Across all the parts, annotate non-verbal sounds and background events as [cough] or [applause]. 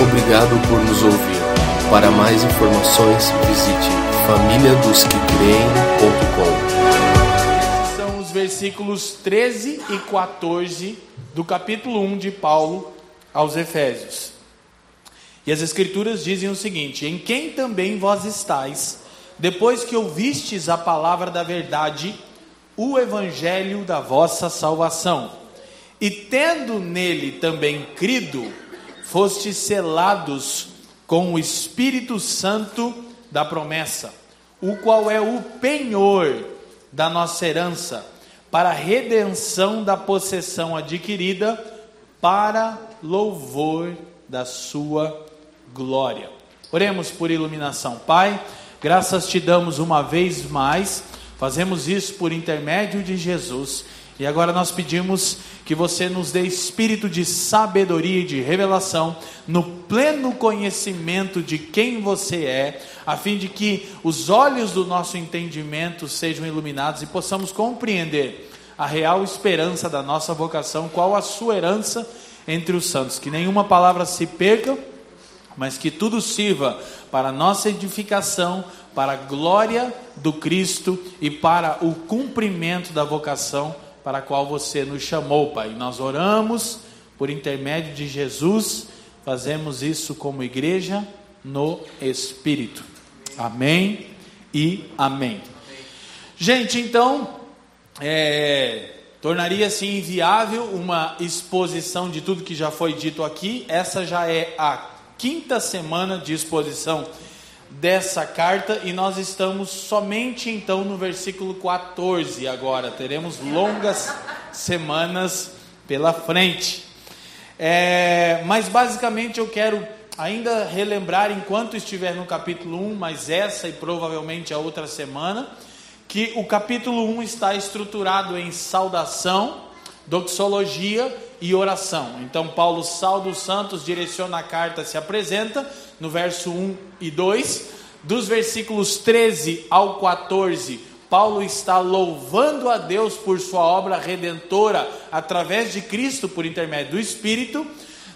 Obrigado por nos ouvir. Para mais informações, visite famíliadosquecreem.com. Esses são os versículos 13 e 14 do capítulo 1 de Paulo aos Efésios. E as Escrituras dizem o seguinte: Em quem também vós estáis, depois que ouvistes a palavra da verdade, o evangelho da vossa salvação, e tendo nele também crido, fostes selados com o Espírito Santo da promessa, o qual é o penhor da nossa herança, para a redenção da possessão adquirida, para louvor da sua glória. Oremos por iluminação, Pai. Graças te damos uma vez mais. Fazemos isso por intermédio de Jesus. E agora nós pedimos que você nos dê espírito de sabedoria e de revelação no pleno conhecimento de quem você é, a fim de que os olhos do nosso entendimento sejam iluminados e possamos compreender a real esperança da nossa vocação, qual a sua herança entre os santos. Que nenhuma palavra se perca, mas que tudo sirva para nossa edificação, para a glória do Cristo e para o cumprimento da vocação para a qual você nos chamou, Pai. Nós oramos por intermédio de Jesus, fazemos isso como igreja no Espírito. Amém e amém. Gente, então, é, tornaria-se inviável uma exposição de tudo que já foi dito aqui. Essa já é a quinta semana de exposição dessa carta e nós estamos somente então no versículo 14 agora. Teremos longas semanas pela frente. É, mas basicamente eu quero ainda relembrar, enquanto estiver no capítulo 1, mas essa e provavelmente a outra semana, que o capítulo 1 está estruturado em saudação, doxologia e oração. Então, Paulo sauda os santos, direciona a carta, se apresenta, no verso 1 e 2. Dos versículos 13 ao 14, Paulo está louvando a Deus por sua obra redentora através de Cristo por intermédio do Espírito.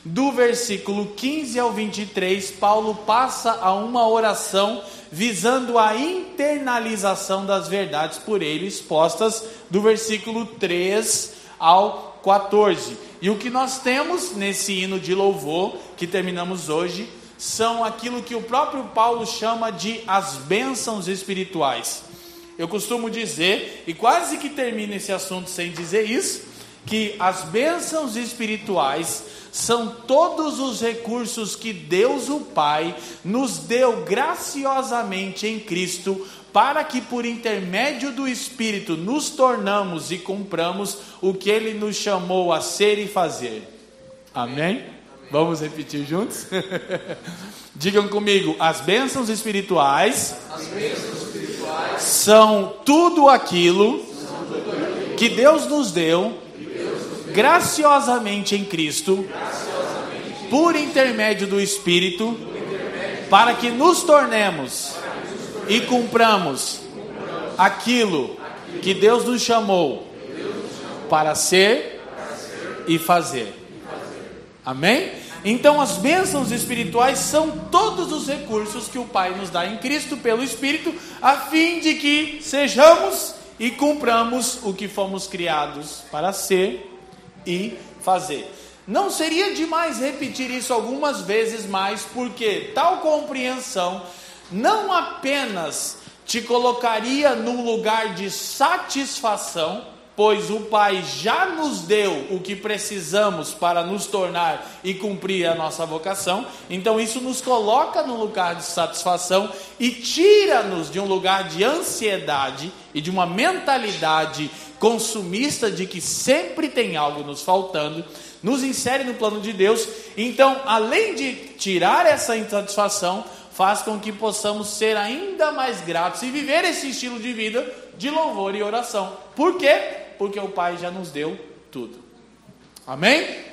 Do versículo 15 ao 23, Paulo passa a uma oração visando a internalização das verdades por ele expostas, do versículo 3 ao 14. E o que nós temos nesse hino de louvor que terminamos hoje são aquilo que o próprio Paulo chama de as bênçãos espirituais. Eu costumo dizer, e quase que termino esse assunto sem dizer isso, que as bênçãos espirituais são todos os recursos que Deus o Pai nos deu graciosamente em Cristo, para que por intermédio do Espírito nos tornamos e cumpramos o que ele nos chamou a ser e fazer. Amém? Vamos repetir juntos? [laughs] Digam comigo: as bênçãos espirituais, As bênçãos espirituais são tudo aquilo são tudo aquilo que Deus nos deu Deus nos deu graciosamente em Cristo, graciosamente por intermédio do Espírito, para que nos tornemos e cumpramos aquilo que Deus nos chamou para ser e fazer. Amém? Então, as bênçãos espirituais são todos os recursos que o Pai nos dá em Cristo pelo Espírito, a fim de que sejamos e cumpramos o que fomos criados para ser e fazer. Não seria demais repetir isso algumas vezes mais, porque tal compreensão não apenas te colocaria num lugar de satisfação, pois o Pai já nos deu o que precisamos para nos tornar e cumprir a nossa vocação, então isso nos coloca num lugar de satisfação e tira-nos de um lugar de ansiedade e de uma mentalidade consumista de que sempre tem algo nos faltando, nos insere no plano de Deus. Então, além de tirar essa insatisfação, faz com que possamos ser ainda mais gratos e viver esse estilo de vida de louvor e oração. Por quê? Porque o Pai já nos deu tudo. Amém?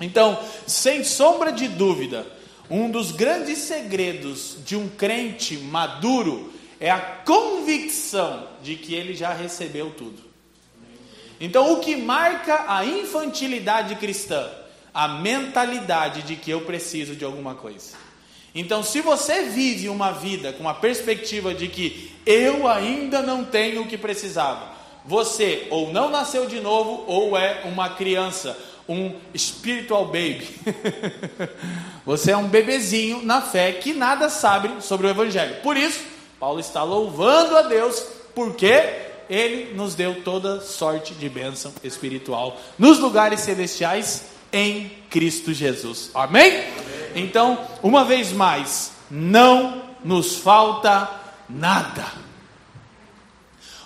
Então, sem sombra de dúvida, um dos grandes segredos de um crente maduro é a convicção de que ele já recebeu tudo. Então, o que marca a infantilidade cristã, a mentalidade de que eu preciso de alguma coisa. Então, se você vive uma vida com a perspectiva de que eu ainda não tenho o que precisava, você ou não nasceu de novo ou é uma criança, um spiritual baby. [laughs] você é um bebezinho na fé que nada sabe sobre o evangelho. Por isso, Paulo está louvando a Deus porque ele nos deu toda sorte de bênção espiritual nos lugares celestiais em Cristo Jesus. Amém? Então, uma vez mais, não nos falta nada.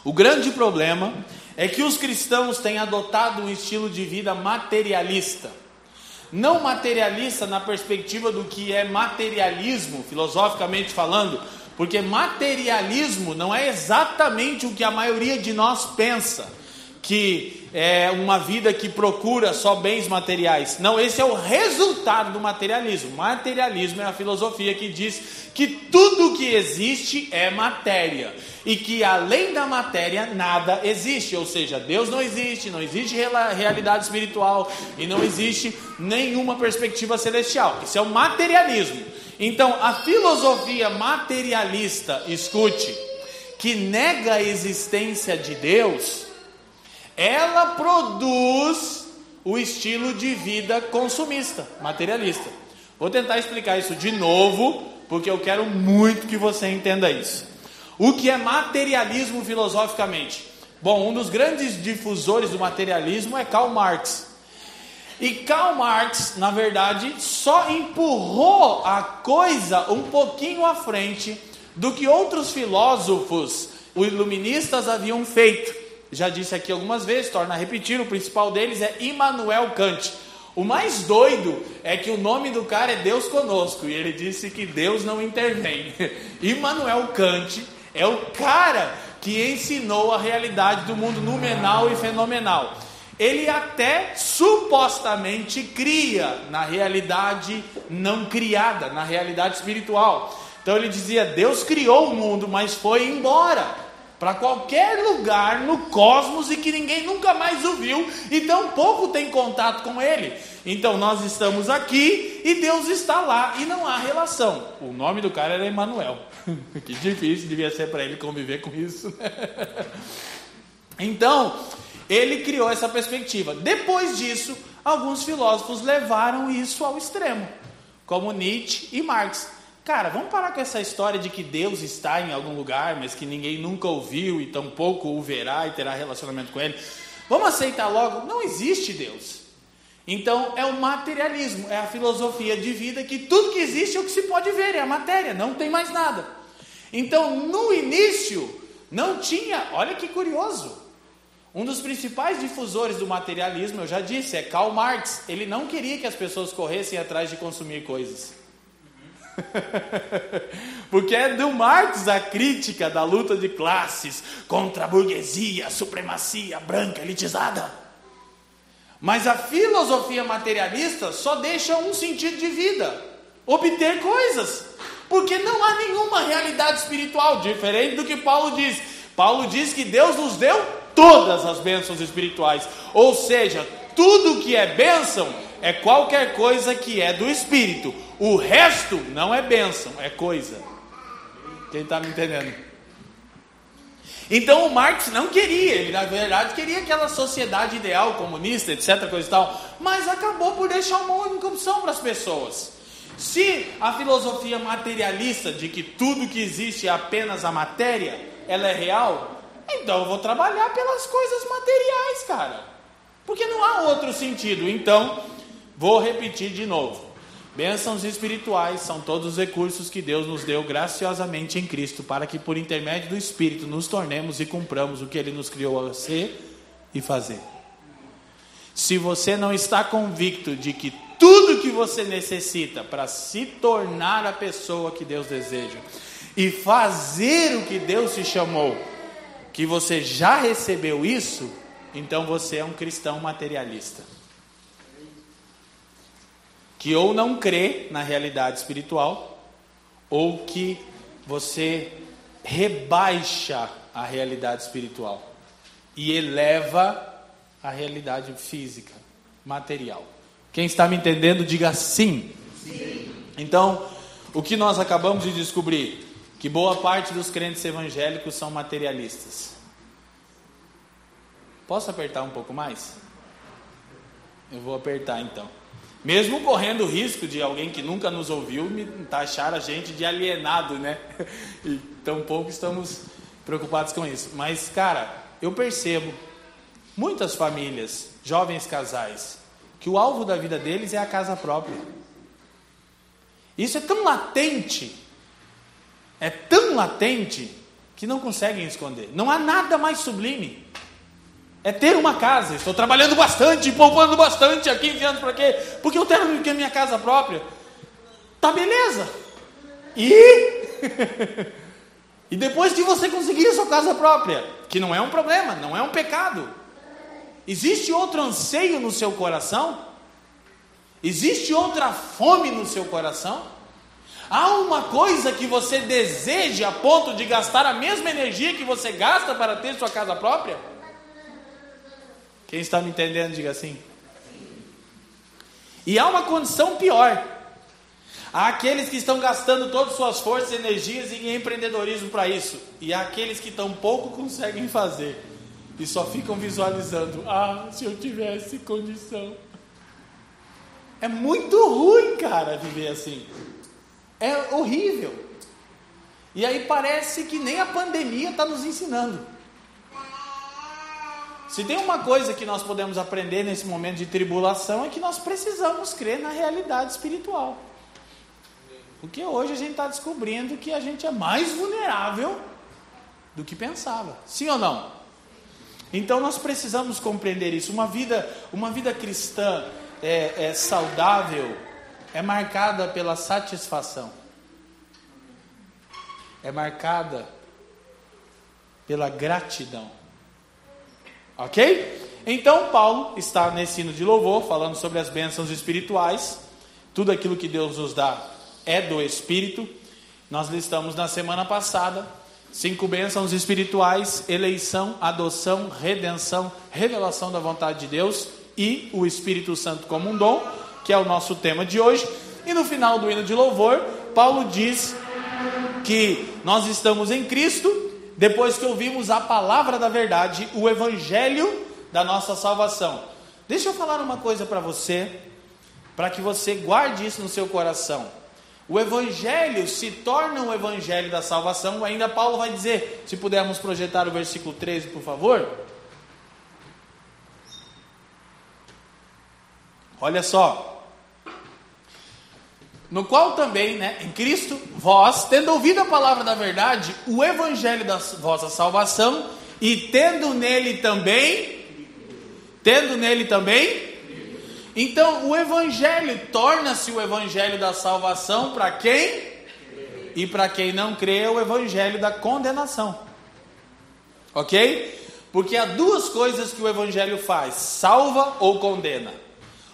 O grande problema é que os cristãos têm adotado um estilo de vida materialista. Não materialista na perspectiva do que é materialismo, filosoficamente falando, porque materialismo não é exatamente o que a maioria de nós pensa, que é uma vida que procura só bens materiais. Não, esse é o resultado do materialismo. Materialismo é a filosofia que diz que tudo que existe é matéria e que além da matéria nada existe, ou seja, Deus não existe, não existe realidade espiritual e não existe nenhuma perspectiva celestial. Isso é o materialismo. Então, a filosofia materialista, escute, que nega a existência de Deus, ela produz o estilo de vida consumista, materialista. Vou tentar explicar isso de novo, porque eu quero muito que você entenda isso. O que é materialismo filosoficamente? Bom, um dos grandes difusores do materialismo é Karl Marx. E Karl Marx, na verdade, só empurrou a coisa um pouquinho à frente do que outros filósofos, os iluministas, haviam feito. Já disse aqui algumas vezes, torna a repetir, o principal deles é Immanuel Kant. O mais doido é que o nome do cara é Deus conosco, e ele disse que Deus não intervém. [laughs] Immanuel Kant é o cara que ensinou a realidade do mundo numenal e fenomenal ele até supostamente cria na realidade não criada, na realidade espiritual. Então ele dizia: Deus criou o mundo, mas foi embora para qualquer lugar no cosmos e que ninguém nunca mais o viu e tão pouco tem contato com ele. Então nós estamos aqui e Deus está lá e não há relação. O nome do cara era Emanuel. [laughs] que difícil devia ser para ele conviver com isso. [laughs] então, ele criou essa perspectiva. Depois disso, alguns filósofos levaram isso ao extremo, como Nietzsche e Marx. Cara, vamos parar com essa história de que Deus está em algum lugar, mas que ninguém nunca ouviu e tampouco o verá e terá relacionamento com ele. Vamos aceitar logo, não existe Deus. Então é o materialismo, é a filosofia de vida que tudo que existe é o que se pode ver, é a matéria, não tem mais nada. Então no início não tinha, olha que curioso, um dos principais difusores do materialismo, eu já disse, é Karl Marx. Ele não queria que as pessoas corressem atrás de consumir coisas. [laughs] Porque é do Marx a crítica da luta de classes contra a burguesia, a supremacia branca elitizada. Mas a filosofia materialista só deixa um sentido de vida: obter coisas. Porque não há nenhuma realidade espiritual, diferente do que Paulo diz. Paulo diz que Deus nos deu todas as bênçãos espirituais. Ou seja, tudo que é bênção é qualquer coisa que é do Espírito. O resto não é bênção, é coisa. Quem está me entendendo? Então o Marx não queria, ele na verdade queria aquela sociedade ideal, comunista, etc, coisa e tal, mas acabou por deixar uma única opção para as pessoas. Se a filosofia materialista de que tudo que existe é apenas a matéria, ela é real, então eu vou trabalhar pelas coisas materiais, cara. Porque não há outro sentido. Então, vou repetir de novo. Bênçãos espirituais são todos os recursos que Deus nos deu graciosamente em Cristo, para que por intermédio do Espírito nos tornemos e cumpramos o que Ele nos criou a ser e fazer. Se você não está convicto de que tudo que você necessita para se tornar a pessoa que Deus deseja e fazer o que Deus te chamou, que você já recebeu isso, então você é um cristão materialista. Que ou não crê na realidade espiritual, ou que você rebaixa a realidade espiritual e eleva a realidade física, material. Quem está me entendendo, diga sim. sim. Então, o que nós acabamos de descobrir? Que boa parte dos crentes evangélicos são materialistas. Posso apertar um pouco mais? Eu vou apertar então. Mesmo correndo o risco de alguém que nunca nos ouviu me taxar a gente de alienado, né? [laughs] E tão pouco estamos preocupados com isso. Mas, cara, eu percebo muitas famílias, jovens casais, que o alvo da vida deles é a casa própria. Isso é tão latente, é tão latente, que não conseguem esconder. Não há nada mais sublime. É ter uma casa. Estou trabalhando bastante, poupando bastante há 15 anos para quê? Porque eu tenho a minha casa própria. Tá beleza. E [laughs] E depois de você conseguir a sua casa própria, que não é um problema, não é um pecado. Existe outro anseio no seu coração? Existe outra fome no seu coração? Há uma coisa que você deseja a ponto de gastar a mesma energia que você gasta para ter sua casa própria? Quem está me entendendo, diga assim. E há uma condição pior. Há aqueles que estão gastando todas suas forças e energias em empreendedorismo para isso. E há aqueles que tão pouco conseguem fazer. E só ficam visualizando: ah, se eu tivesse condição. É muito ruim, cara, viver assim. É horrível. E aí parece que nem a pandemia está nos ensinando. Se tem uma coisa que nós podemos aprender nesse momento de tribulação é que nós precisamos crer na realidade espiritual. Porque hoje a gente está descobrindo que a gente é mais vulnerável do que pensava. Sim ou não? Então nós precisamos compreender isso. Uma vida, uma vida cristã é, é saudável é marcada pela satisfação. É marcada pela gratidão. Ok? Então, Paulo está nesse hino de louvor, falando sobre as bênçãos espirituais. Tudo aquilo que Deus nos dá é do Espírito. Nós listamos na semana passada cinco bênçãos espirituais: eleição, adoção, redenção, revelação da vontade de Deus e o Espírito Santo como um dom, que é o nosso tema de hoje. E no final do hino de louvor, Paulo diz que nós estamos em Cristo depois que ouvimos a palavra da verdade, o evangelho da nossa salvação. Deixa eu falar uma coisa para você, para que você guarde isso no seu coração. O evangelho se torna o evangelho da salvação, ainda Paulo vai dizer, se pudermos projetar o versículo 13, por favor. Olha só. No qual também, né, em Cristo, vós, tendo ouvido a palavra da verdade, o evangelho da vossa salvação, e tendo nele também, tendo nele também, então o evangelho torna-se o evangelho da salvação para quem? E para quem não crê, é o evangelho da condenação. Ok? Porque há duas coisas que o evangelho faz: salva ou condena.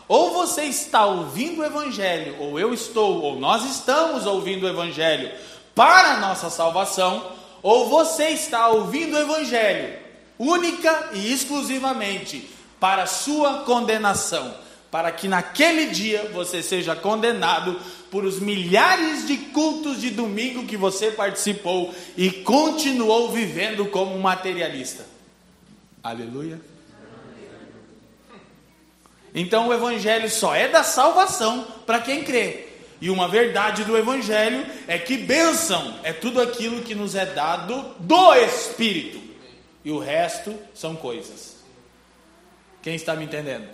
Ou você está ouvindo o Evangelho, ou eu estou, ou nós estamos ouvindo o Evangelho para a nossa salvação, ou você está ouvindo o Evangelho única e exclusivamente para a sua condenação, para que naquele dia você seja condenado por os milhares de cultos de domingo que você participou e continuou vivendo como materialista. Aleluia. Então o Evangelho só é da salvação para quem crê. E uma verdade do Evangelho é que bênção é tudo aquilo que nos é dado do Espírito. E o resto são coisas. Quem está me entendendo?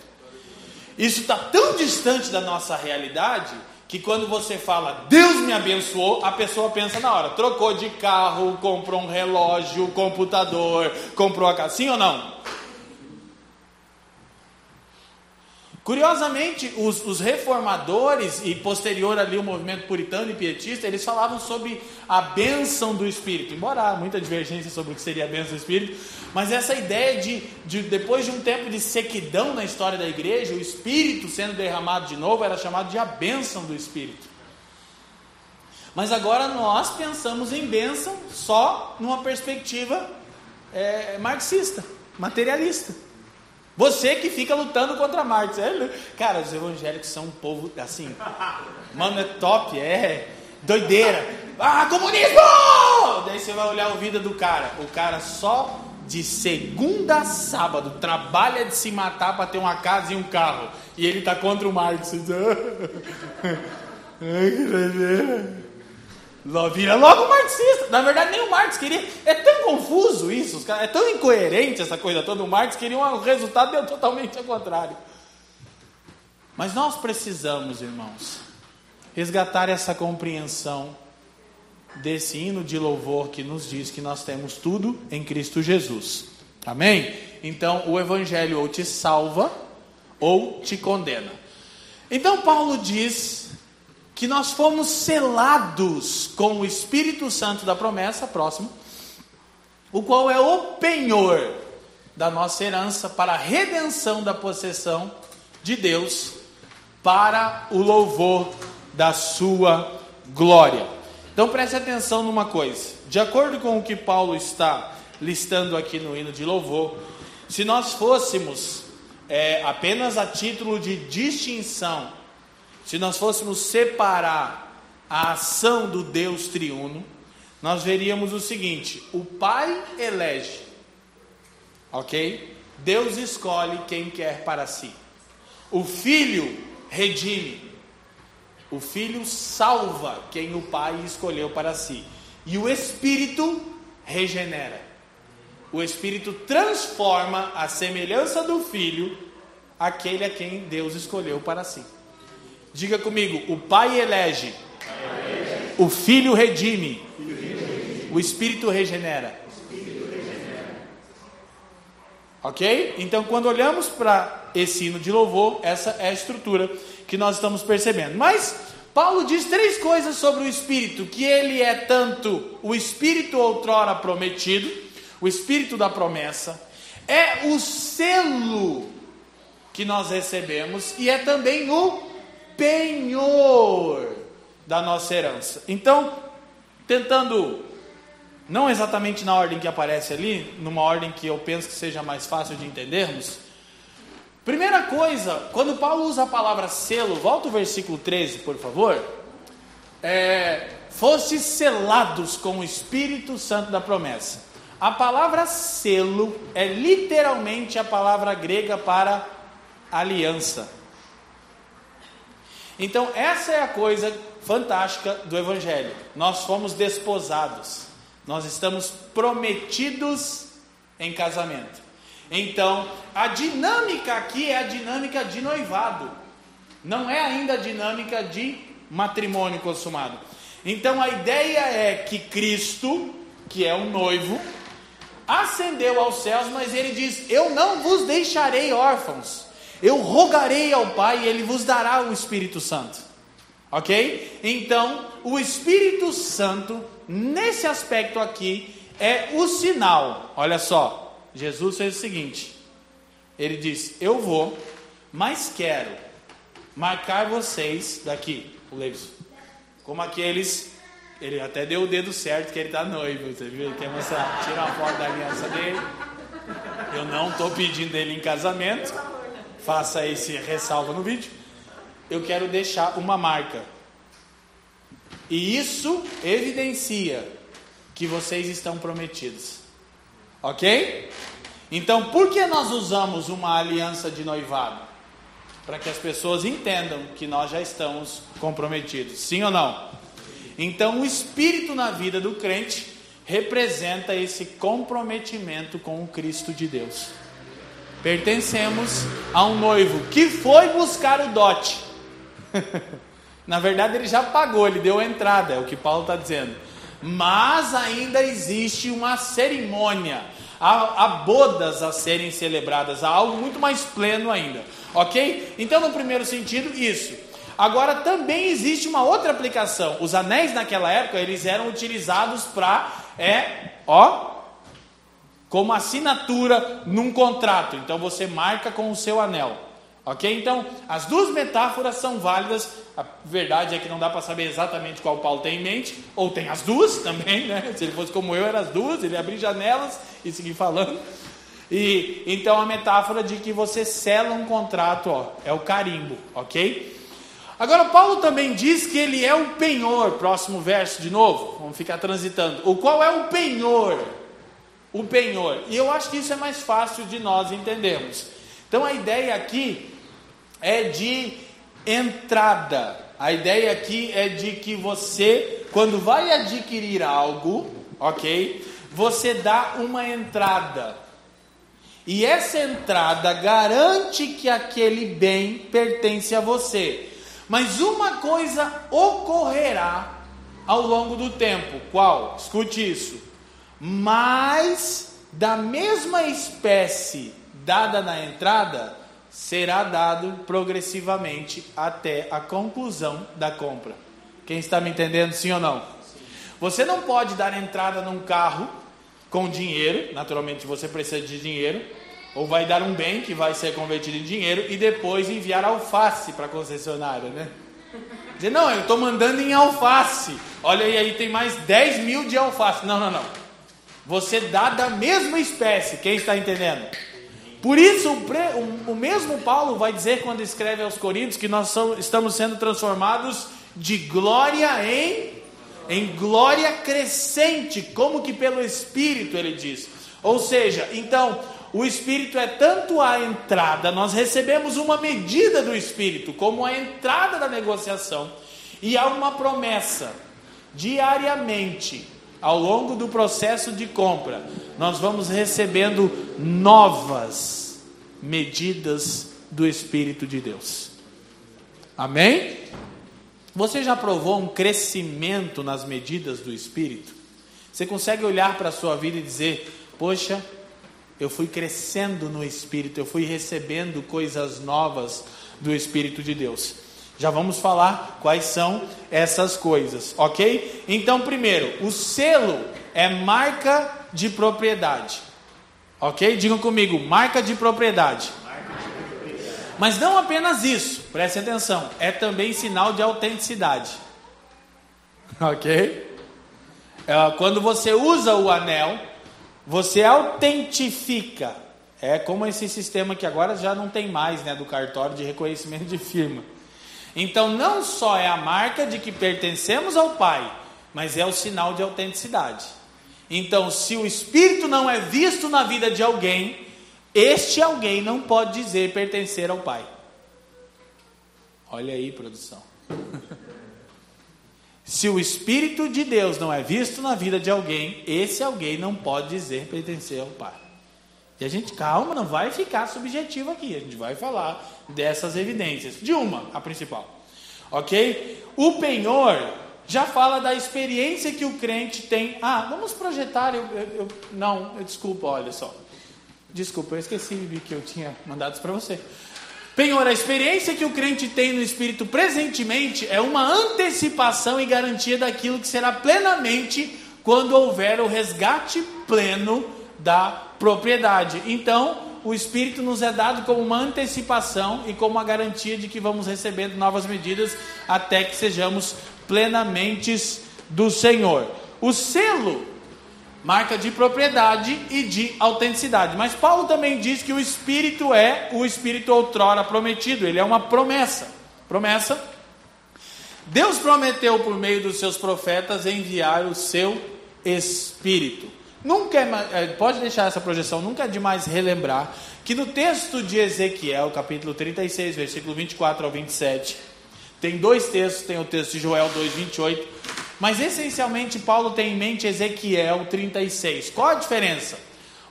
Isso está tão distante da nossa realidade que quando você fala Deus me abençoou, a pessoa pensa na hora, trocou de carro, comprou um relógio, computador, comprou a casa, sim ou não? Curiosamente, os, os, reformadores e posterior ali o movimento puritano e pietista, eles falavam sobre a bênção do Espírito, embora há muita divergência sobre o que seria a bênção do Espírito, mas essa ideia de, de depois de um tempo de sequidão na história da igreja, o Espírito sendo derramado de novo era chamado de a bênção do Espírito. Mas agora nós pensamos em bênção só numa perspectiva é, marxista, materialista. Você que fica lutando contra Marx. É, cara, os evangélicos são um povo assim. Mano, é top, é doideira. Ah, comunismo! Daí você vai olhar a vida do cara. O cara só de segunda a sábado trabalha de se matar para ter uma casa e um carro. E ele tá contra o Marx. Ai, [laughs] que doideira. Vira logo marxista. Na verdade, nem o Marx queria. É tão confuso isso, é tão incoerente essa coisa toda. O Marx queria um resultado deu totalmente ao contrário. Mas nós precisamos, irmãos, resgatar essa compreensão desse hino de louvor que nos diz que nós temos tudo em Cristo Jesus. Amém? Então, o Evangelho ou te salva ou te condena. Então, Paulo diz que nós fomos selados com o Espírito Santo da promessa, próximo, o qual é o penhor da nossa herança para a redenção da possessão de Deus, para o louvor da sua glória. Então preste atenção numa coisa, de acordo com o que Paulo está listando aqui no hino de louvor, se nós fôssemos é, apenas a título de distinção se nós fôssemos separar a ação do Deus triuno, nós veríamos o seguinte: o Pai elege, ok? Deus escolhe quem quer para si. O Filho redime. O Filho salva quem o Pai escolheu para si. E o Espírito regenera. O Espírito transforma a semelhança do Filho aquele a quem Deus escolheu para si. Diga comigo: o Pai elege, o Filho redime, o Espírito regenera. Ok? Então, quando olhamos para esse hino de louvor, essa é a estrutura que nós estamos percebendo. Mas Paulo diz três coisas sobre o Espírito: que ele é tanto o Espírito outrora prometido, o Espírito da promessa, é o selo que nós recebemos e é também o penhor da nossa herança. Então, tentando, não exatamente na ordem que aparece ali, numa ordem que eu penso que seja mais fácil de entendermos. Primeira coisa, quando Paulo usa a palavra selo, volta o versículo 13, por favor. É, fosse selados com o Espírito Santo da promessa. A palavra selo é literalmente a palavra grega para aliança. Então, essa é a coisa fantástica do Evangelho. Nós fomos desposados, nós estamos prometidos em casamento. Então, a dinâmica aqui é a dinâmica de noivado, não é ainda a dinâmica de matrimônio consumado. Então, a ideia é que Cristo, que é o noivo, ascendeu aos céus, mas ele diz: Eu não vos deixarei órfãos. Eu rogarei ao Pai e Ele vos dará o Espírito Santo. Ok? Então, o Espírito Santo, nesse aspecto aqui, é o sinal. Olha só, Jesus fez o seguinte: Ele disse: Eu vou, mas quero marcar vocês daqui, o Levis, como aqueles. Ele até deu o dedo certo que ele está noivo. Você viu? Ele quer mostrar, tira a foto da aliança dele. Eu não estou pedindo ele em casamento faça esse ressalva no vídeo, eu quero deixar uma marca. E isso evidencia que vocês estão prometidos. Ok? Então, por que nós usamos uma aliança de noivado? Para que as pessoas entendam que nós já estamos comprometidos. Sim ou não? Então, o espírito na vida do crente representa esse comprometimento com o Cristo de Deus pertencemos a um noivo que foi buscar o dote. [laughs] Na verdade, ele já pagou, ele deu entrada, é o que Paulo está dizendo. Mas ainda existe uma cerimônia, há, há bodas a serem celebradas, há algo muito mais pleno ainda, ok? Então, no primeiro sentido, isso. Agora, também existe uma outra aplicação. Os anéis naquela época, eles eram utilizados para, é, ó, como assinatura num contrato. Então você marca com o seu anel. Ok? Então, as duas metáforas são válidas. A verdade é que não dá para saber exatamente qual Paulo tem em mente, ou tem as duas [laughs] também, né? Se ele fosse como eu, eram as duas, ele abrir janelas e seguir falando. E então a metáfora de que você sela um contrato, ó, é o carimbo, ok? Agora Paulo também diz que ele é o penhor, próximo verso de novo, vamos ficar transitando. O qual é o penhor? O penhor. E eu acho que isso é mais fácil de nós entendermos. Então a ideia aqui é de entrada. A ideia aqui é de que você, quando vai adquirir algo, ok? Você dá uma entrada. E essa entrada garante que aquele bem pertence a você. Mas uma coisa ocorrerá ao longo do tempo. Qual? Escute isso. Mais da mesma espécie dada na entrada será dado progressivamente até a conclusão da compra. Quem está me entendendo, sim ou não? Você não pode dar entrada num carro com dinheiro, naturalmente você precisa de dinheiro, ou vai dar um bem que vai ser convertido em dinheiro e depois enviar alface para a concessionária, né? Dizer, não, eu estou mandando em alface. Olha aí, aí tem mais 10 mil de alface. Não, não, não. Você dá da mesma espécie. Quem está entendendo? Por isso, o, o mesmo Paulo vai dizer quando escreve aos Coríntios que nós somos, estamos sendo transformados de glória em, em glória crescente, como que pelo Espírito ele diz. Ou seja, então, o Espírito é tanto a entrada, nós recebemos uma medida do Espírito, como a entrada da negociação, e há uma promessa diariamente ao longo do processo de compra, nós vamos recebendo novas medidas do Espírito de Deus. Amém? Você já provou um crescimento nas medidas do Espírito? Você consegue olhar para a sua vida e dizer: Poxa, eu fui crescendo no Espírito, eu fui recebendo coisas novas do Espírito de Deus. Já vamos falar quais são essas coisas, ok? Então, primeiro, o selo é marca de propriedade, ok? Digam comigo, marca de propriedade. Mas não apenas isso, preste atenção, é também sinal de autenticidade, [laughs] ok? É, quando você usa o anel, você autentifica. É como esse sistema que agora já não tem mais, né, do cartório de reconhecimento de firma. Então, não só é a marca de que pertencemos ao Pai, mas é o sinal de autenticidade. Então, se o Espírito não é visto na vida de alguém, este alguém não pode dizer pertencer ao Pai. Olha aí, produção. [laughs] se o Espírito de Deus não é visto na vida de alguém, esse alguém não pode dizer pertencer ao Pai. E a gente, calma, não vai ficar subjetivo aqui. A gente vai falar dessas evidências. De uma, a principal. Ok? O penhor já fala da experiência que o crente tem. Ah, vamos projetar. Eu, eu, eu não, eu, desculpa, olha só. Desculpa, eu esqueci que eu tinha mandado isso para você. Penhor, a experiência que o crente tem no Espírito presentemente é uma antecipação e garantia daquilo que será plenamente quando houver o resgate pleno da propriedade. Então, o Espírito nos é dado como uma antecipação e como uma garantia de que vamos recebendo novas medidas até que sejamos plenamente do Senhor. O selo marca de propriedade e de autenticidade. Mas Paulo também diz que o Espírito é o Espírito outrora prometido, ele é uma promessa. Promessa. Deus prometeu por meio dos seus profetas enviar o seu Espírito. Nunca é, é, pode deixar essa projeção, nunca é demais relembrar que no texto de Ezequiel, capítulo 36, versículo 24 ao 27, tem dois textos, tem o texto de Joel 2, 28, mas essencialmente Paulo tem em mente Ezequiel 36. Qual a diferença?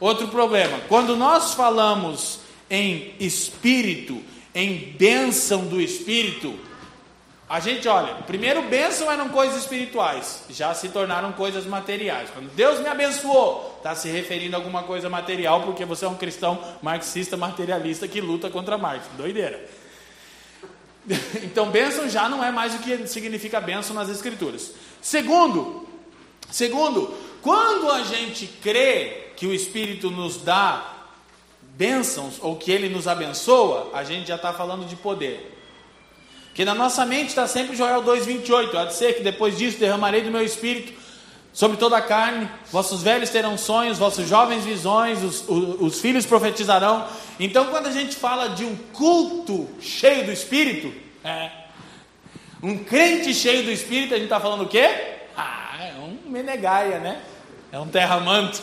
Outro problema, quando nós falamos em espírito, em bênção do espírito, a gente olha, primeiro bênção eram coisas espirituais, já se tornaram coisas materiais. Quando Deus me abençoou, está se referindo a alguma coisa material, porque você é um cristão marxista materialista que luta contra Marx. Doideira. [laughs] Então, bênção já não é mais o que significa bênção nas escrituras. Segundo, segundo, quando a gente crê que o Espírito nos dá bênçãos ou que ele nos abençoa, a gente já está falando de poder. Que na nossa mente está sempre Joel 2,28. Há de ser que depois disso derramarei do meu espírito sobre toda a carne. Vossos velhos terão sonhos, vossos jovens visões, os, os, os, filhos profetizarão. Então, quando a gente fala de um culto cheio do Espírito, é, um crente cheio do Espírito, a gente está falando o quê? Ah, é um menegaia, né? É um terramanto.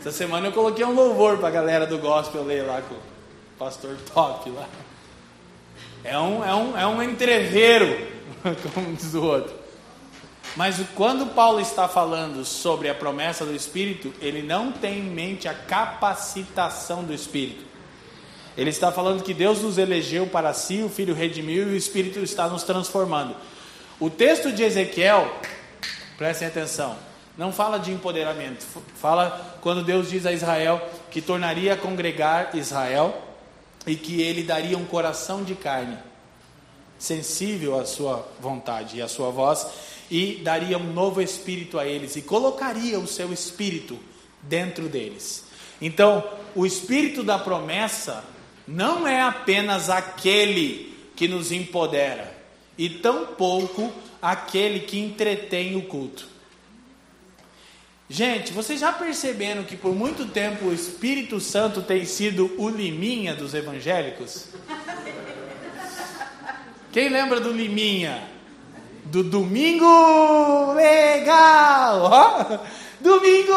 Essa semana eu coloquei um louvor para a galera do gospel ler lá com o pastor top lá. É um, é um, é um entreveiro, [laughs] como diz o outro. Mas quando Paulo está falando sobre a promessa do Espírito, ele não tem em mente a capacitação do Espírito. Ele está falando que Deus nos elegeu para si, o Filho redimiu e o Espírito está nos transformando. O texto de Ezequiel, prestem atenção, não fala de empoderamento, fala quando Deus diz a Israel que tornaria a congregar Israel e que ele daria um coração de carne, sensível à sua vontade e à sua voz e daria um novo espírito a eles e colocaria o seu espírito dentro deles. Então, o espírito da promessa não é apenas aquele que nos empodera, e tampouco aquele que entretém o culto. Gente, vocês já perceberam que por muito tempo o Espírito Santo tem sido o liminha dos evangélicos? Quem lembra do liminha? do domingo legal. Ó, domingo!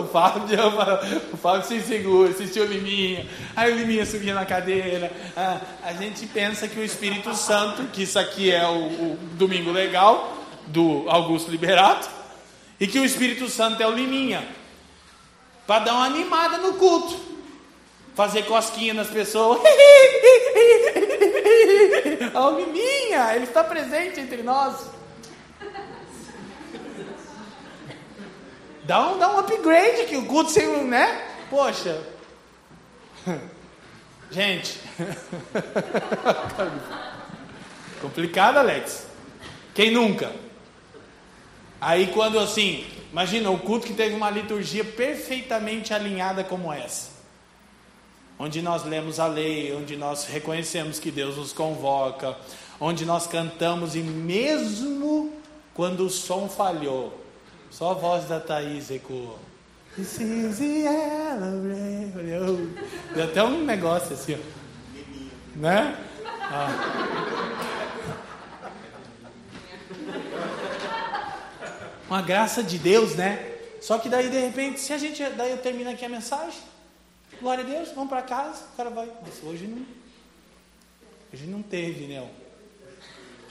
O Fábio, [laughs] o Fábio se segura, assistiu o Liminha. Aí o Liminha subia na cadeira. Ah, a gente pensa que o Espírito Santo, que isso aqui é o, o domingo legal do Augusto Liberato, e que o Espírito Santo é o Liminha, para dar uma animada no culto fazer cosquinha nas pessoas. [laughs] Ó, oh, Miminha, ele está presente entre nós. Dá um, dá um upgrade que o culto sem, né? Poxa. [laughs] Gente. [laughs] Complicado, Alex. Quem nunca? Aí quando assim, imagina o culto que teve uma liturgia perfeitamente alinhada como essa onde nós lemos a lei, onde nós reconhecemos que Deus nos convoca, onde nós cantamos e mesmo quando o som falhou, só a voz da Thaís ecoou. This is Deu até um negócio assim, ó. né? Ah. Uma graça de Deus, né? Só que daí de repente, se a gente, daí eu termino aqui a mensagem. Glória a Deus, vamos para casa. O cara vai. Mas hoje não. Hoje não teve, né?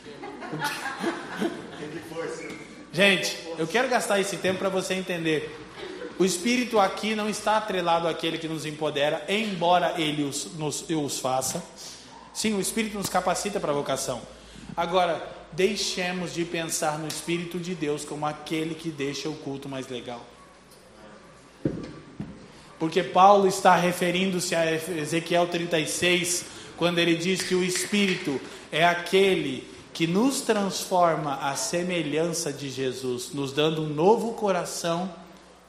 [laughs] Gente, eu quero gastar esse tempo para você entender. O Espírito aqui não está atrelado àquele que nos empodera, embora ele os, nos, os faça. Sim, o Espírito nos capacita para a vocação. Agora, deixemos de pensar no Espírito de Deus como aquele que deixa o culto mais legal. Porque Paulo está referindo-se a Ezequiel 36, quando ele diz que o Espírito é aquele que nos transforma à semelhança de Jesus, nos dando um novo coração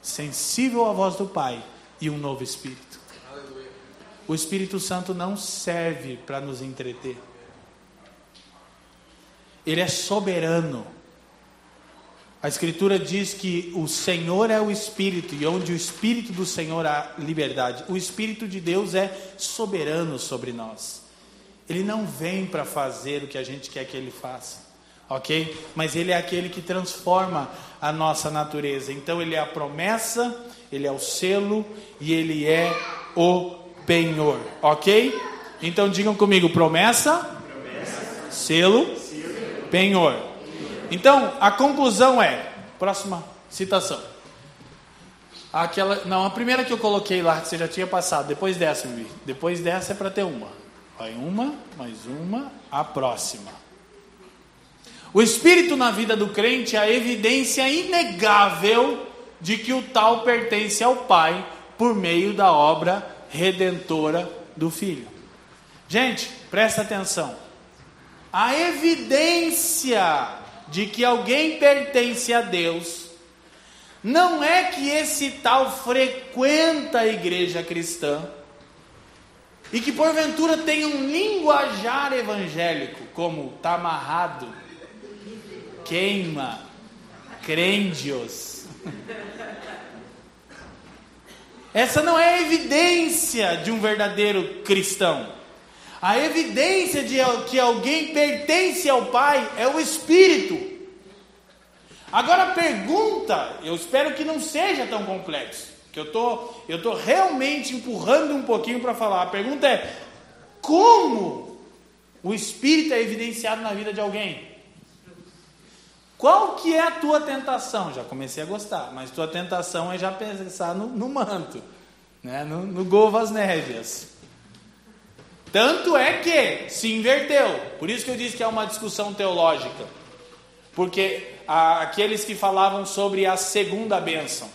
sensível à voz do Pai e um novo espírito. O Espírito Santo não serve para nos entreter. Ele é soberano. A Escritura diz que o Senhor é o Espírito, e onde o Espírito do Senhor há liberdade. O Espírito de Deus é soberano sobre nós. Ele não vem para fazer o que a gente quer que ele faça, ok? Mas ele é aquele que transforma a nossa natureza. Então, ele é a promessa, ele é o selo e ele é o penhor, ok? Então, digam comigo: promessa, promessa selo, selo, penhor. Então, a conclusão é, próxima citação. Aquela, não, a primeira que eu coloquei lá, que você já tinha passado, depois dessa, Vivi. Depois dessa é para ter uma. Vai uma, mais uma, a próxima. O Espírito na vida do crente é a evidência inegável de que o tal pertence ao Pai por meio da obra redentora do Filho. Gente, presta atenção. A evidência de que alguém pertence a Deus, não é que esse tal frequenta a igreja cristã e que porventura tem um linguajar evangélico, como está amarrado, queima, crente-os. Essa não é a evidência de um verdadeiro cristão. A evidência de que alguém pertence ao Pai é o Espírito. Agora pergunta, eu espero que não seja tão complexo, que eu tô, eu tô realmente empurrando um pouquinho para falar. A pergunta é: como o Espírito é evidenciado na vida de alguém? Qual que é a tua tentação? Já comecei a gostar, mas tua tentação é já pensar no, no manto, né? no, no Govas Névias. Tanto é que se inverteu. Por isso que eu disse que é uma discussão teológica. Porque aqueles que falavam sobre a segunda bênção.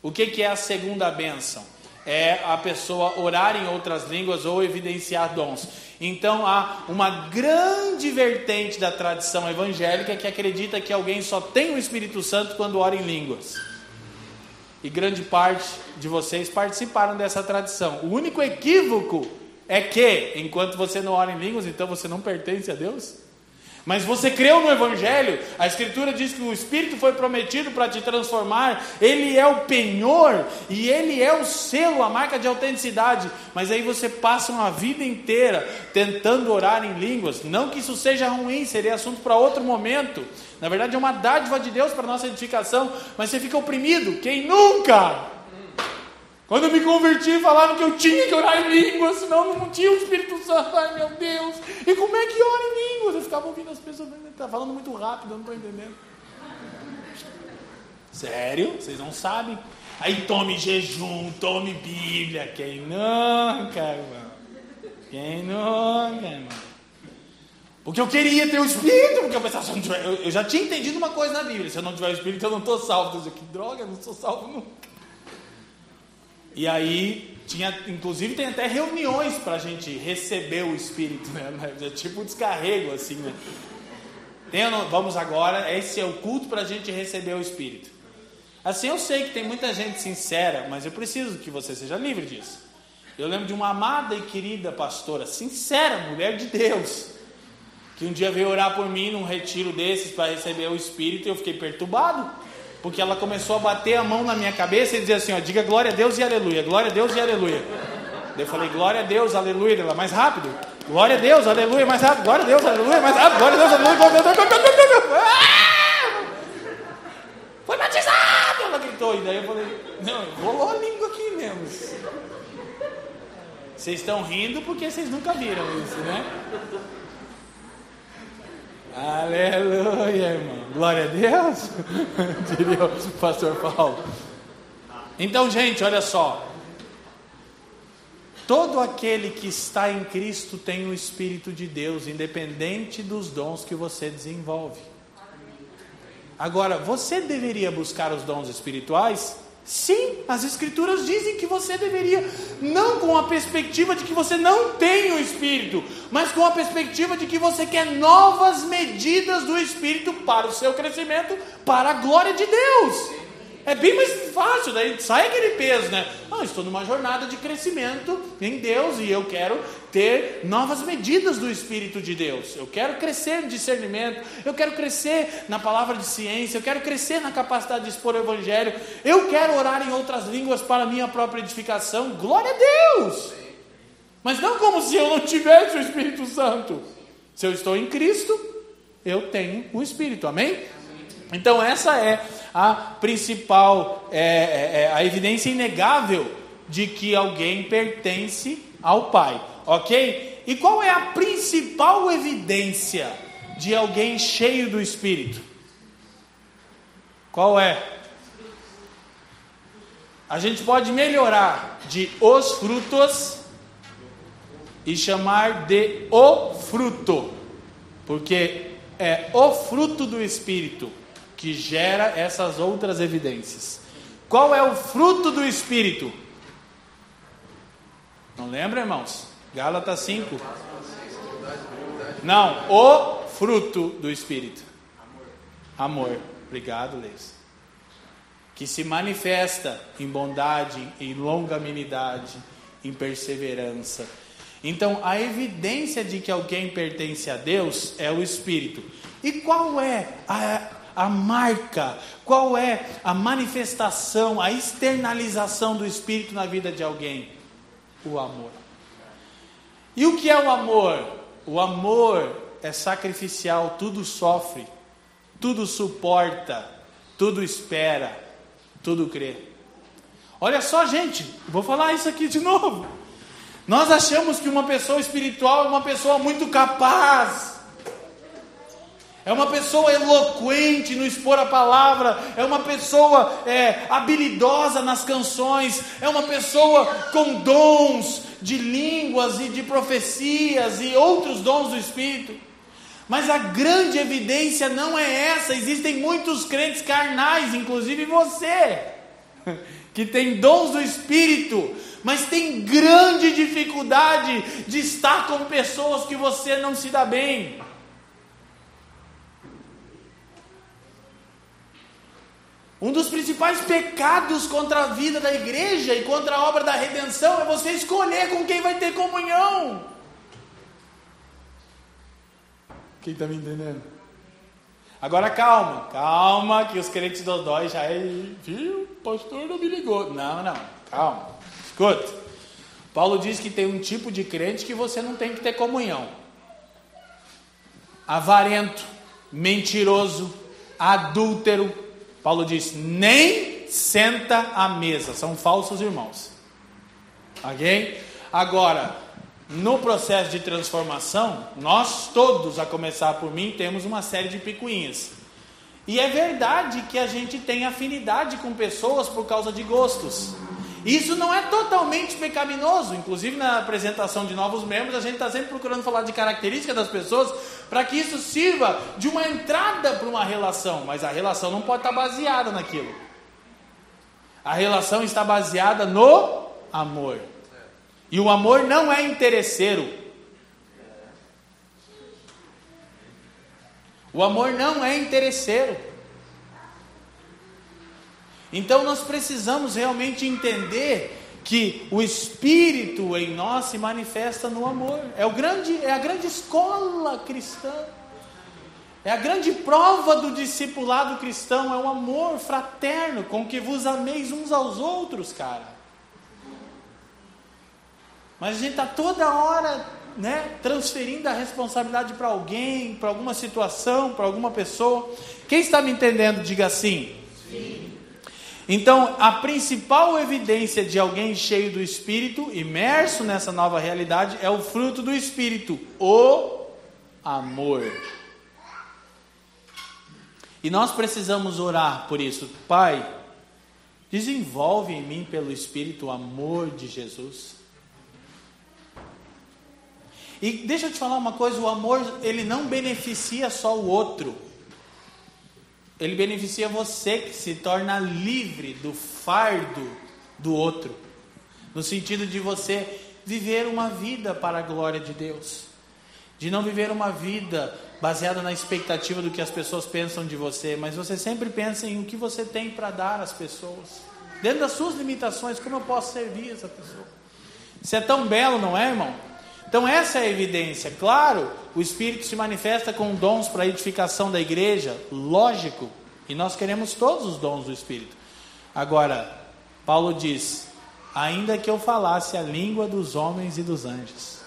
O que, que é a segunda bênção? É a pessoa orar em outras línguas ou evidenciar dons. Então há uma grande vertente da tradição evangélica que acredita que alguém só tem o Espírito Santo quando ora em línguas. E grande parte de vocês participaram dessa tradição. O único equívoco é que, enquanto você não ora em línguas, então você não pertence a Deus? Mas você creu no Evangelho, a Escritura diz que o Espírito foi prometido para te transformar, ele é o penhor e ele é o selo, a marca de autenticidade. Mas aí você passa uma vida inteira tentando orar em línguas. Não que isso seja ruim, seria assunto para outro momento. Na verdade, é uma dádiva de Deus para nossa edificação, mas você fica oprimido. Quem nunca? Quando eu me converti, falaram que eu tinha que orar em línguas, senão não tinha o Espírito Santo. Ai meu Deus! E como é que ora em línguas? Eu ficava ouvindo as pessoas, está falando muito rápido, eu não estou entendendo. Sério? Vocês não sabem? Aí tome jejum, tome Bíblia. Quem nunca, irmão? Quem nunca, irmão? Porque eu queria ter o Espírito, porque eu pensava, se eu, tiver, eu, eu, já tinha entendido uma coisa na Bíblia: se eu não tiver o Espírito, eu não estou salvo. Eu disse, que droga, eu não sou salvo nunca. E aí, tinha, inclusive tem até reuniões para a gente receber o Espírito, né? [laughs] É tipo um descarrego, assim, né? Tem, vamos agora, esse é o culto para a gente receber o Espírito. Assim, eu sei que tem muita gente sincera, mas eu preciso que você seja livre disso. Eu lembro de uma amada e querida pastora, sincera, mulher de Deus, que um dia veio orar por mim num retiro desses para receber o Espírito e eu fiquei perturbado. Porque ela começou a bater a mão na minha cabeça e dizer assim: ó, diga glória a Deus e aleluia, glória a Deus e aleluia. Daí eu falei, glória a Deus, aleluia. Ela, mais rápido. Glória a Deus, aleluia, mais rápido. Glória a Deus, aleluia, mais rápido. Glória a Deus, aleluia. Glória a Deus, aleluia. Ah! Foi batizado! Ela gritou. E daí eu falei, não, rolou a língua aqui mesmo. Vocês estão rindo porque vocês nunca viram isso, né? Aleluia, irmão. Glória a Deus. [laughs] Diria o pastor Paulo. Então, gente, olha só. Todo aquele que está em Cristo tem o Espírito de Deus, independente dos dons que você desenvolve. Agora, você deveria buscar os dons espirituais? Sim, as Escrituras dizem que você deveria, não com a perspectiva de que você não tem o Espírito, mas com a perspectiva de que você quer novas medidas do Espírito para o seu crescimento, para a glória de Deus. É bem mais fácil, daí sai aquele peso, né? Ah, estou numa jornada de crescimento em Deus e eu quero ter novas medidas do Espírito de Deus. Eu quero crescer em discernimento, eu quero crescer na palavra de ciência, eu quero crescer na capacidade de expor o Evangelho, eu quero orar em outras línguas para minha própria edificação. Glória a Deus! Mas não como se eu não tivesse o Espírito Santo. Se eu estou em Cristo, eu tenho o Espírito, amém? Então, essa é a principal, é, é, é, a evidência inegável de que alguém pertence ao Pai, ok? E qual é a principal evidência de alguém cheio do Espírito? Qual é? A gente pode melhorar de os frutos e chamar de o fruto, porque é o fruto do Espírito que gera essas outras evidências. Qual é o fruto do Espírito? Não lembra, irmãos? Gálatas 5. Não, o fruto do Espírito. Amor. Obrigado, Leis. Que se manifesta em bondade, em longanimidade, em perseverança. Então, a evidência de que alguém pertence a Deus é o Espírito. E qual é a, a marca, qual é a manifestação, a externalização do Espírito na vida de alguém? O amor. E o que é o amor? O amor é sacrificial, tudo sofre, tudo suporta, tudo espera, tudo crê. Olha só, gente, vou falar isso aqui de novo. Nós achamos que uma pessoa espiritual é uma pessoa muito capaz, é uma pessoa eloquente no expor a palavra, é uma pessoa é, habilidosa nas canções, é uma pessoa com dons de línguas e de profecias e outros dons do Espírito. Mas a grande evidência não é essa, existem muitos crentes carnais, inclusive você, [laughs] que tem dons do Espírito, mas tem grande dificuldade de estar com pessoas que você não se dá bem. Um dos principais pecados contra a vida da igreja e contra a obra da redenção é você escolher com quem vai ter comunhão. Quem está me entendendo? Agora calma, calma, que os crentes dodói já é, viu? Pastor não me ligou. Não, não, calma. Escuta. Paulo diz que tem um tipo de crente que você não tem que ter comunhão. Avarento, mentiroso, adúltero, Paulo diz: nem senta à mesa, são falsos irmãos. Ok? Agora, no processo de transformação, nós todos, a começar por mim, temos uma série de picuinhas. E é verdade que a gente tem afinidade com pessoas por causa de gostos. Isso não é totalmente pecaminoso. Inclusive, na apresentação de novos membros, a gente está sempre procurando falar de características das pessoas para que isso sirva de uma entrada para uma relação. Mas a relação não pode estar baseada naquilo. A relação está baseada no amor. E o amor não é interesseiro. O amor não é interesseiro. Então nós precisamos realmente entender que o espírito em nós se manifesta no amor. É o grande é a grande escola cristã. É a grande prova do discipulado cristão, é o amor fraterno com que vos ameis uns aos outros, cara. Mas a gente está toda hora né, transferindo a responsabilidade para alguém, para alguma situação, para alguma pessoa. Quem está me entendendo, diga assim. Então, a principal evidência de alguém cheio do Espírito, imerso nessa nova realidade, é o fruto do Espírito, o amor. E nós precisamos orar por isso. Pai, desenvolve em mim pelo Espírito o amor de Jesus. E deixa eu te falar uma coisa, o amor, ele não beneficia só o outro. Ele beneficia você que se torna livre do fardo do outro, no sentido de você viver uma vida para a glória de Deus, de não viver uma vida baseada na expectativa do que as pessoas pensam de você, mas você sempre pensa em o que você tem para dar às pessoas, dentro das suas limitações, como eu posso servir essa pessoa. Isso é tão belo, não é, irmão? Então, essa é a evidência. Claro, o Espírito se manifesta com dons para a edificação da igreja, lógico, e nós queremos todos os dons do Espírito. Agora, Paulo diz: ainda que eu falasse a língua dos homens e dos anjos,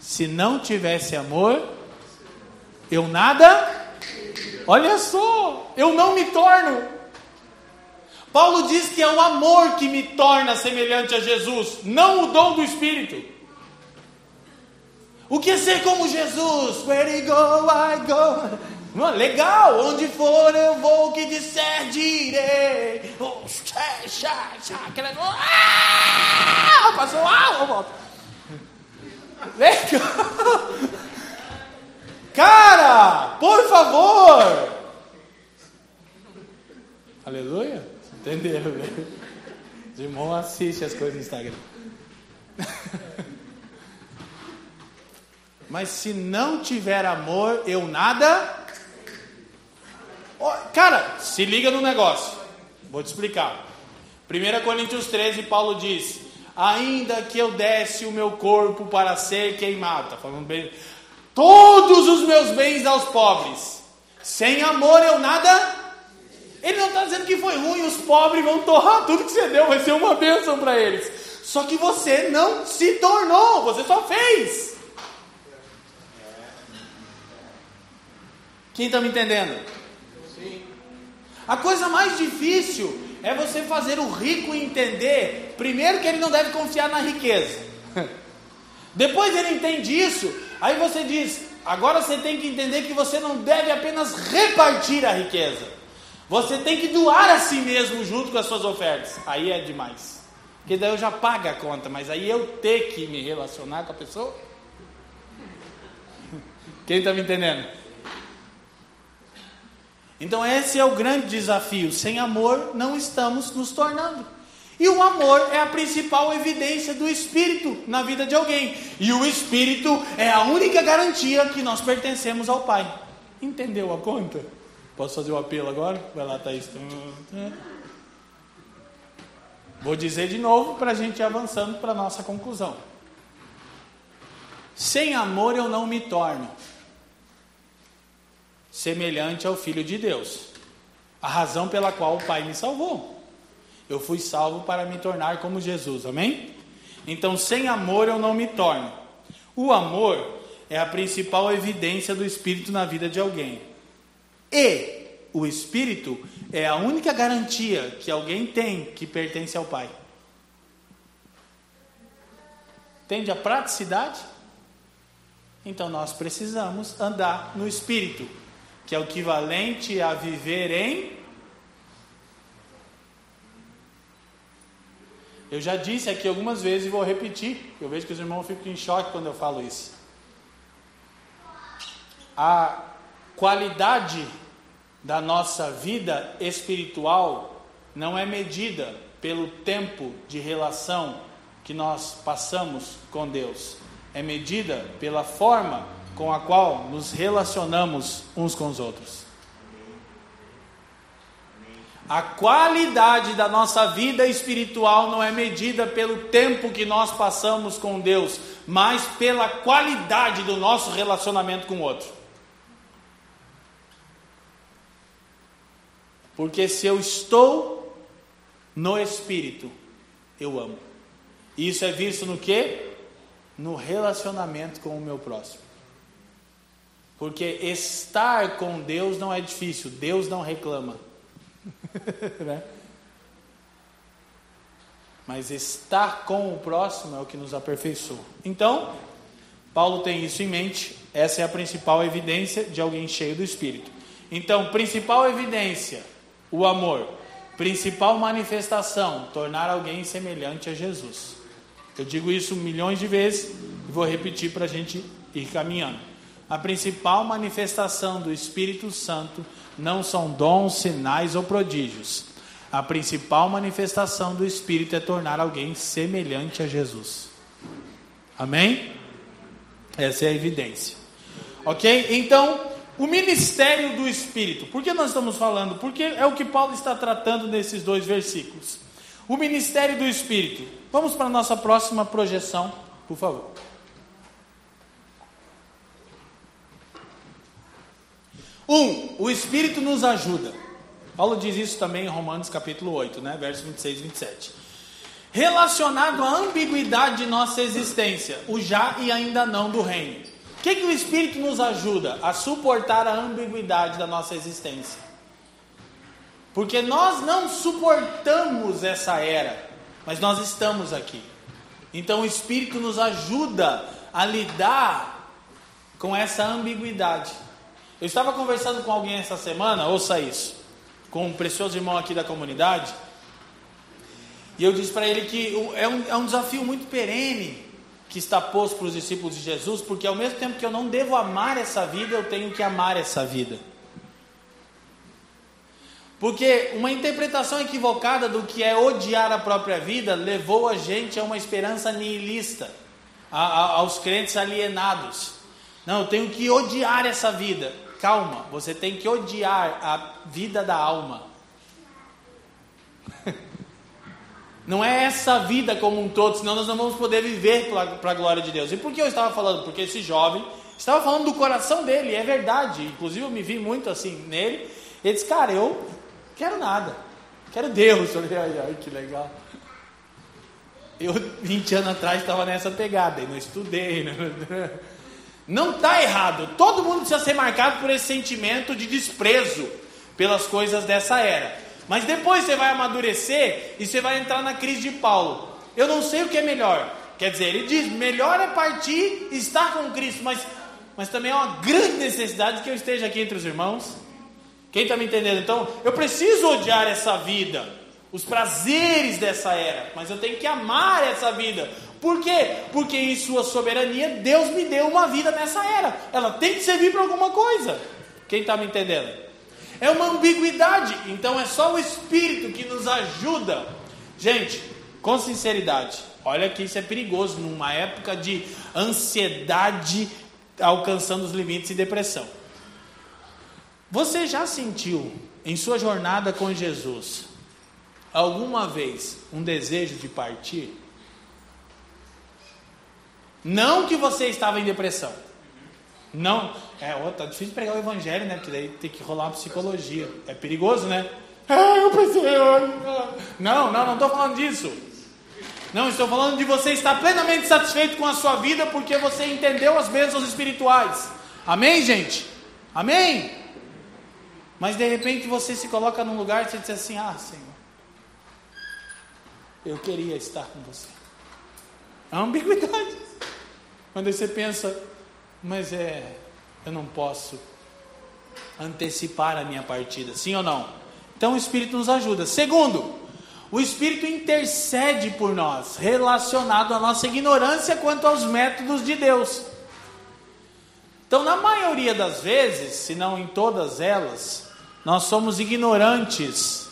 se não tivesse amor, eu nada, olha só, eu não me torno. Paulo diz que é o amor que me torna semelhante a Jesus, não o dom do Espírito. O que é ser como Jesus? Where he go, I go. Legal, onde for eu vou, o que disser direi. Oh, xa, xa, xa, ah, passou, ah, volta. Legal. Cara, por favor. Aleluia. Entenderam, né? Os irmãos assistem as coisas no Instagram. [laughs] Mas se não tiver amor, eu nada. Cara, se liga no negócio. Vou te explicar. 1 Coríntios 13, Paulo diz: Ainda que eu desse o meu corpo para ser queimado, tá falando bem. Todos os meus bens aos pobres. Sem amor eu nada. Ele não está dizendo que foi ruim, os pobres vão torrar tudo que você deu, vai ser uma bênção para eles. Só que você não se tornou, você só fez. Quem está me entendendo? Sim. A coisa mais difícil é você fazer o rico entender, primeiro, que ele não deve confiar na riqueza. [laughs] Depois ele entende isso, aí você diz: agora você tem que entender que você não deve apenas repartir a riqueza, você tem que doar a si mesmo junto com as suas ofertas. Aí é demais, porque daí eu já pago a conta, mas aí eu ter que me relacionar com a pessoa. [laughs] Quem está me entendendo? Então, esse é o grande desafio. Sem amor, não estamos nos tornando. E o amor é a principal evidência do Espírito na vida de alguém. E o Espírito é a única garantia que nós pertencemos ao Pai. Entendeu a conta? Posso fazer o apelo agora? Vai lá, Thaís. Vou dizer de novo para a gente ir avançando para a nossa conclusão. Sem amor eu não me torno semelhante ao Filho de Deus. A razão pela qual o Pai me salvou. Eu fui salvo para me tornar como Jesus, amém? Então, sem amor eu não me torno. O amor é a principal evidência do Espírito na vida de alguém. E o Espírito é a única garantia que alguém tem que pertence ao Pai. Entende a praticidade? Então nós precisamos andar no Espírito que é o equivalente a viver em. Eu já disse aqui algumas vezes e vou repetir. Eu vejo que os irmãos ficam em choque quando eu falo isso. A qualidade da nossa vida espiritual não é medida pelo tempo de relação que nós passamos com Deus, é medida pela forma com a qual nos relacionamos uns com os outros. A qualidade da nossa vida espiritual não é medida pelo tempo que nós passamos com Deus, mas pela qualidade do nosso relacionamento com o outro. Porque se eu estou no espírito, eu amo. Isso é visto no que? No relacionamento com o meu próximo. Porque estar com Deus não é difícil, Deus não reclama. [laughs] né? Mas estar com o próximo é o que nos aperfeiçoa. Então, Paulo tem isso em mente, essa é a principal evidência de alguém cheio do Espírito. Então, principal evidência, o amor. Principal manifestação, tornar alguém semelhante a Jesus. Eu digo isso milhões de vezes e vou repetir para a gente ir caminhando. A principal manifestação do Espírito Santo não são dons, sinais ou prodígios. A principal manifestação do Espírito é tornar alguém semelhante a Jesus. Amém? Essa é a evidência. Ok? Então, o ministério do Espírito. Por que nós estamos falando? Porque é o que Paulo está tratando nesses dois versículos. O ministério do Espírito. Vamos para a nossa próxima projeção, por favor. Um, o Espírito nos ajuda. Paulo diz isso também em Romanos capítulo 8, né? versos 26 e 27. Relacionado à ambiguidade de nossa existência, o já e ainda não do reino. O que, que o Espírito nos ajuda? A suportar a ambiguidade da nossa existência. Porque nós não suportamos essa era, mas nós estamos aqui. Então o Espírito nos ajuda a lidar com essa ambiguidade. Eu estava conversando com alguém essa semana, ouça isso, com um precioso irmão aqui da comunidade, e eu disse para ele que é um, é um desafio muito perene que está posto para os discípulos de Jesus, porque ao mesmo tempo que eu não devo amar essa vida, eu tenho que amar essa vida. Porque uma interpretação equivocada do que é odiar a própria vida levou a gente a uma esperança nihilista, a, a, aos crentes alienados. Não, eu tenho que odiar essa vida. Calma, você tem que odiar a vida da alma. [laughs] Não é essa vida como um todo, senão nós não vamos poder viver para a glória de Deus. E por que eu estava falando? Porque esse jovem, Estava falando do coração dele, é verdade. Inclusive eu me vi muito assim nele. Ele disse, cara, eu quero nada. Quero Deus. [laughs] Eu falei, ai, ai, que legal. Eu, 20 anos atrás, estava nessa pegada, e não estudei. Né? [laughs] Não está errado. Todo mundo precisa ser marcado por esse sentimento de desprezo pelas coisas dessa era. Mas depois você vai amadurecer e você vai entrar na crise de Paulo. Eu não sei o que é melhor. Quer dizer, ele diz: melhor é partir e estar com Cristo, mas, mas também é uma grande necessidade que eu esteja aqui entre os irmãos. Quem está me entendendo? Então, eu preciso odiar essa vida, os prazeres dessa era, mas eu tenho que amar essa vida. Por quê? Porque em Sua soberania, Deus me deu uma vida nessa era. Ela tem que servir para alguma coisa. Quem está me entendendo? É uma ambiguidade, então é só o Espírito que nos ajuda. Gente, com sinceridade, olha que isso é perigoso numa época de ansiedade alcançando os limites e depressão. Você já sentiu em sua jornada com Jesus alguma vez um desejo de partir? Não que você estava em depressão. Não, é, ó, tá difícil pregar o evangelho, né? Porque daí tem que rolar uma psicologia. É perigoso, né? Ah, eu pensei. Não, não, não estou falando disso. Não, estou falando de você estar plenamente satisfeito com a sua vida porque você entendeu as bênçãos espirituais. Amém, gente? Amém? Mas de repente você se coloca num lugar e você diz assim: Ah, Senhor, eu queria estar com você. É uma ambiguidade. Quando você pensa, mas é, eu não posso antecipar a minha partida, sim ou não? Então o Espírito nos ajuda. Segundo, o Espírito intercede por nós, relacionado à nossa ignorância quanto aos métodos de Deus. Então, na maioria das vezes, se não em todas elas, nós somos ignorantes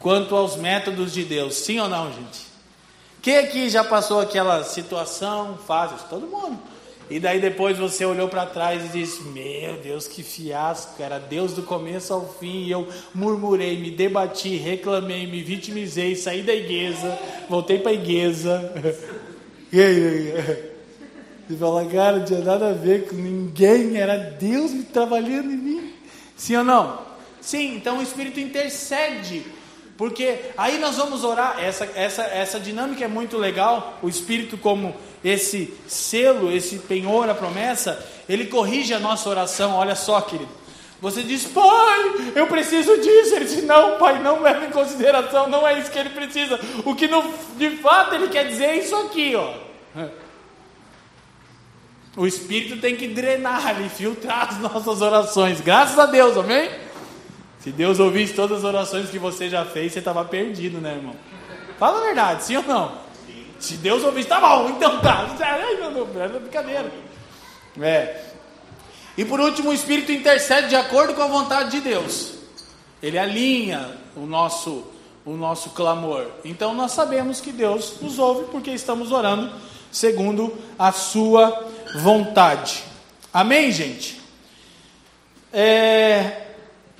quanto aos métodos de Deus, sim ou não, gente? Quem aqui já passou aquela situação, fase? Todo mundo. E daí depois você olhou para trás e disse: Meu Deus, que fiasco! Era Deus do começo ao fim. E eu murmurei, me debati, reclamei, me vitimizei, saí da igreja, voltei para a igreja. [laughs] E? E fala, cara, não tinha nada a ver com ninguém, era Deus me trabalhando em mim. Sim ou não? Sim, então o Espírito intercede porque aí nós vamos orar, essa, essa, essa dinâmica é muito legal, o Espírito como esse selo, esse penhor, a promessa, ele corrige a nossa oração, olha só querido, você diz, pai, eu preciso disso, ele diz, não pai, não leva em consideração, não é isso que ele precisa, o que no, de fato ele quer dizer é isso aqui ó, o Espírito tem que drenar e filtrar as nossas orações, graças a Deus, amém? Se Deus ouvisse todas as orações que você já fez, você estava perdido, né, irmão? Fala a verdade, sim ou não? Se Deus ouvisse, tá bom, então tá. Ai, não, não, é brincadeira. É. E por último, o Espírito intercede de acordo com a vontade de Deus. Ele alinha o nosso, o nosso clamor. Então nós sabemos que Deus nos ouve porque estamos orando segundo a sua vontade. Amém, gente? É,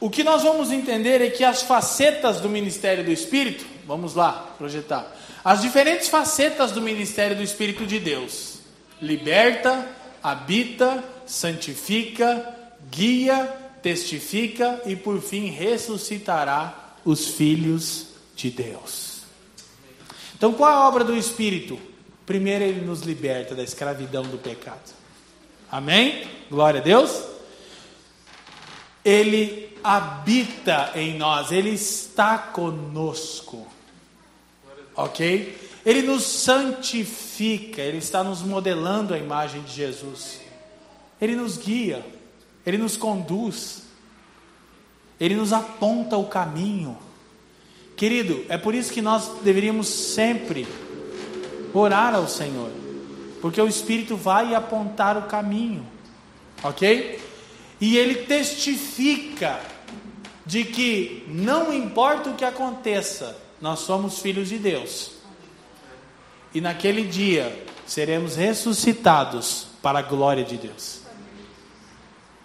o que nós vamos entender é que as facetas do ministério do Espírito, vamos lá projetar, as diferentes facetas do ministério do Espírito de Deus: liberta, habita, santifica, guia, testifica e por fim ressuscitará os filhos de Deus. Então, qual é a obra do Espírito? Primeiro, ele nos liberta da escravidão do pecado. Amém? Glória a Deus. Ele habita em nós, Ele está conosco. Ok? Ele nos santifica, Ele está nos modelando a imagem de Jesus. Ele nos guia, Ele nos conduz, Ele nos aponta o caminho. Querido, é por isso que nós deveríamos sempre orar ao Senhor, porque o Espírito vai apontar o caminho, ok? E ele testifica de que não importa o que aconteça, nós somos filhos de Deus. E naquele dia seremos ressuscitados para a glória de Deus.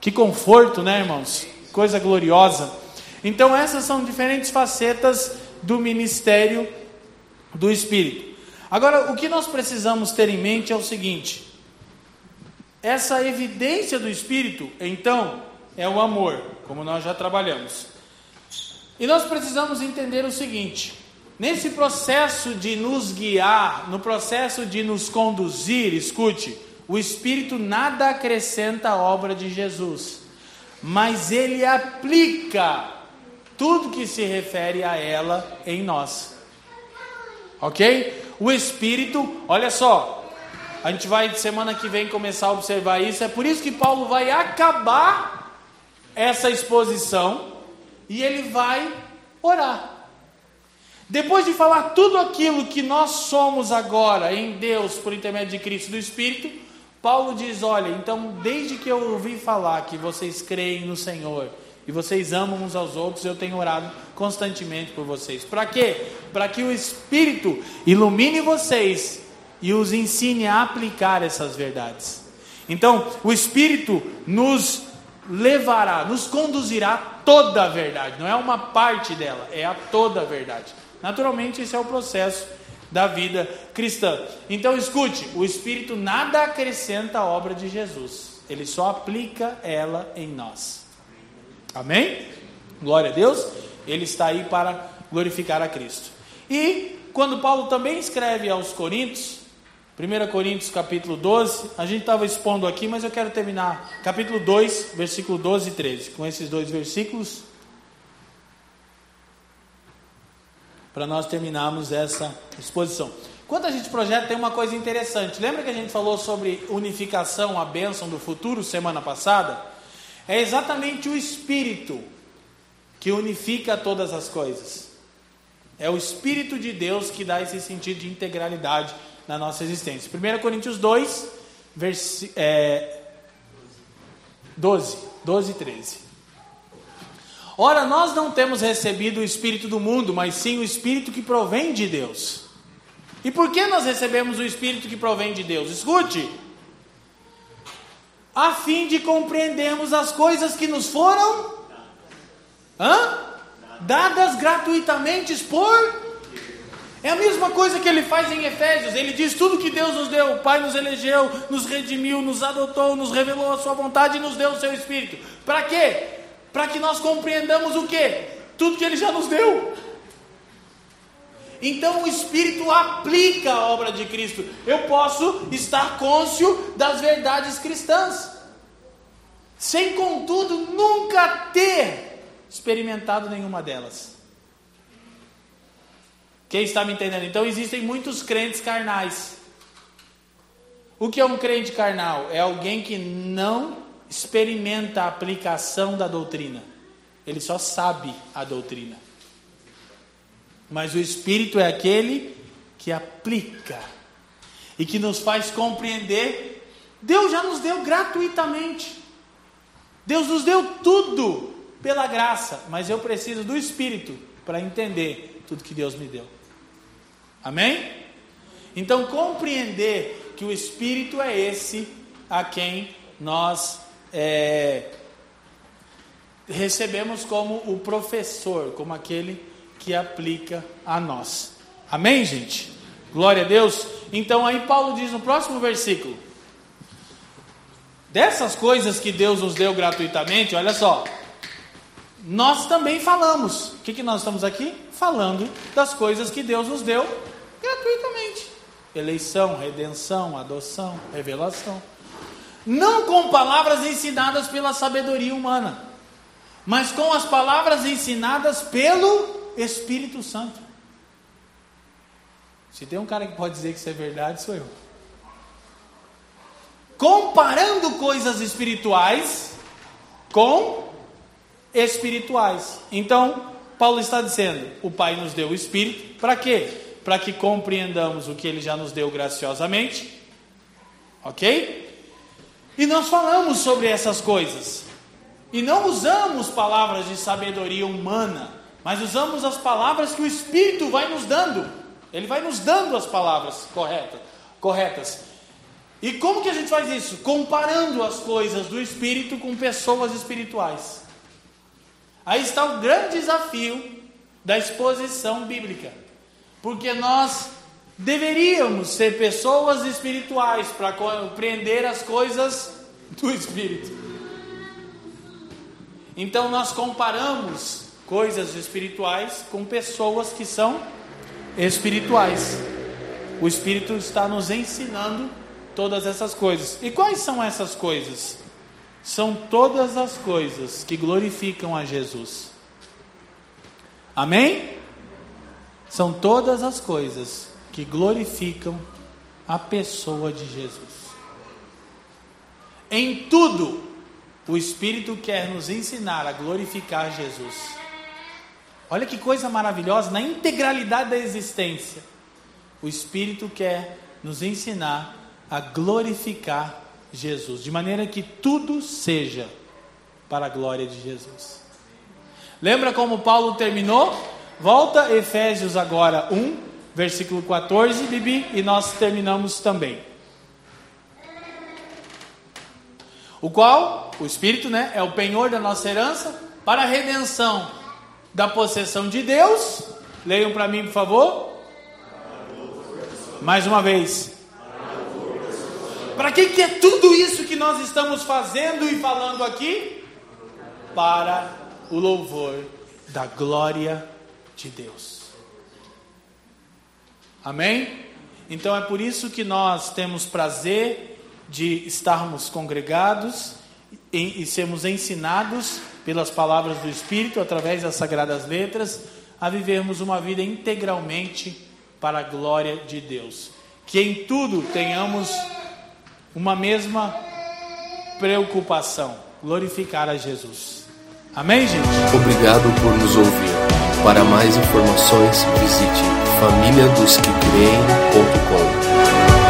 Que conforto, né, irmãos? Coisa gloriosa. Então, essas são diferentes facetas do ministério do Espírito. Agora, o que nós precisamos ter em mente é o seguinte: Essa evidência do Espírito, então, é o amor, como nós já trabalhamos. E nós precisamos entender o seguinte: nesse processo de nos guiar, no processo de nos conduzir, escute, o Espírito nada acrescenta à obra de Jesus, mas ele aplica tudo que se refere a ela em nós. Ok? O Espírito, olha só, a gente vai semana que vem começar a observar isso. É por isso que Paulo vai acabar essa exposição e ele vai orar. Depois de falar tudo aquilo que nós somos agora em Deus por intermédio de Cristo do Espírito, Paulo diz: Olha, então desde que eu ouvi falar que vocês creem no Senhor e vocês amam uns aos outros, eu tenho orado constantemente por vocês. Para quê? Para que o Espírito ilumine vocês e os ensine a aplicar essas verdades. Então, o Espírito nos levará, nos conduzirá toda a verdade, não é uma parte dela, é a toda a verdade. Naturalmente, esse é o processo da vida cristã. Então, escute: o Espírito nada acrescenta à obra de Jesus, ele só aplica ela em nós. Amém? Glória a Deus, ele está aí para glorificar a Cristo. E quando Paulo também escreve aos Coríntios, 1 Coríntios capítulo 12, a gente estava expondo aqui, mas eu quero terminar. Capítulo 2, versículo 12 e 13. Com esses dois versículos, para nós terminarmos essa exposição. Quando a gente projeta, tem uma coisa interessante. Lembra que a gente falou sobre unificação, a bênção do futuro, semana passada? É exatamente o Espírito que unifica todas as coisas. É o Espírito de Deus que dá esse sentido de integralidade na nossa existência. 1 Coríntios 2, versi, é, 12, 12 e 13. Ora, nós não temos recebido o Espírito do mundo, mas sim o Espírito que provém de Deus. E por que nós recebemos o Espírito que provém de Deus? Escute. A fim de compreendermos as coisas que nos foram hã? dadas gratuitamente por é a mesma coisa que ele faz em Efésios. Ele diz: tudo que Deus nos deu, o Pai nos elegeu, nos redimiu, nos adotou, nos revelou a Sua vontade e nos deu o Seu Espírito. Para quê? Para que nós compreendamos o quê? Tudo que Ele já nos deu. Então o Espírito aplica a obra de Cristo. Eu posso estar cônscio das verdades cristãs, sem contudo nunca ter experimentado nenhuma delas. Quem está me entendendo? Então existem muitos crentes carnais. O que é um crente carnal? É alguém que não experimenta a aplicação da doutrina. Ele só sabe a doutrina. Mas o Espírito é aquele que aplica e que nos faz compreender. Deus já nos deu gratuitamente. Deus nos deu tudo pela graça, mas eu preciso do Espírito para entender tudo que Deus me deu. Amém? Então, compreender que o Espírito é esse a quem nós é, recebemos como o professor, como aquele que aplica a nós. Amém, gente? Glória a Deus. Então, aí Paulo diz no próximo versículo: dessas coisas que Deus nos deu gratuitamente, olha só, nós também falamos. O que, que nós estamos aqui? Falando das coisas que Deus nos deu gratuitamente. Eleição, redenção, adoção, revelação. Não com palavras ensinadas pela sabedoria humana, mas com as palavras ensinadas pelo Espírito Santo. Se tem um cara que pode dizer que isso é verdade, sou eu. Comparando coisas espirituais com espirituais. Então, Paulo está dizendo: o Pai nos deu o Espírito, para quê? Para que compreendamos o que ele já nos deu graciosamente. Ok? E nós falamos sobre essas coisas. E não usamos palavras de sabedoria humana, mas usamos as palavras que o Espírito vai nos dando. Ele vai nos dando as palavras corretas. corretas. E como que a gente faz isso? Comparando as coisas do Espírito com pessoas espirituais. Aí está o grande desafio da exposição bíblica. Porque nós deveríamos ser pessoas espirituais para compreender as coisas do Espírito. Então nós comparamos coisas espirituais com pessoas que são espirituais. O Espírito está nos ensinando todas essas coisas. E quais são essas coisas? São todas as coisas que glorificam a Jesus. Amém? São todas as coisas que glorificam a pessoa de Jesus. Em tudo, o Espírito quer nos ensinar a glorificar Jesus. Olha que coisa maravilhosa, na integralidade da existência, o Espírito quer nos ensinar a glorificar Jesus, de maneira que tudo seja para a glória de Jesus. Lembra como Paulo terminou? Volta Efésios agora 1, versículo 14, Bibi, e nós terminamos também. O qual, o Espírito, né, é o penhor da nossa herança para a redenção da possessão de Deus. Leiam para mim, por favor. Mais uma vez. Para que, que é tudo isso que nós estamos fazendo e falando aqui? Para o louvor da glória de Deus. Amém? Então é por isso que nós temos prazer de estarmos congregados e, e sermos ensinados pelas palavras do Espírito, através das sagradas letras, a vivermos uma vida integralmente para a glória de Deus. Que em tudo tenhamos uma mesma preocupação: glorificar a Jesus. Amém, gente? Obrigado por nos ouvir. Para mais informações, visite famíliadosquecreem.com.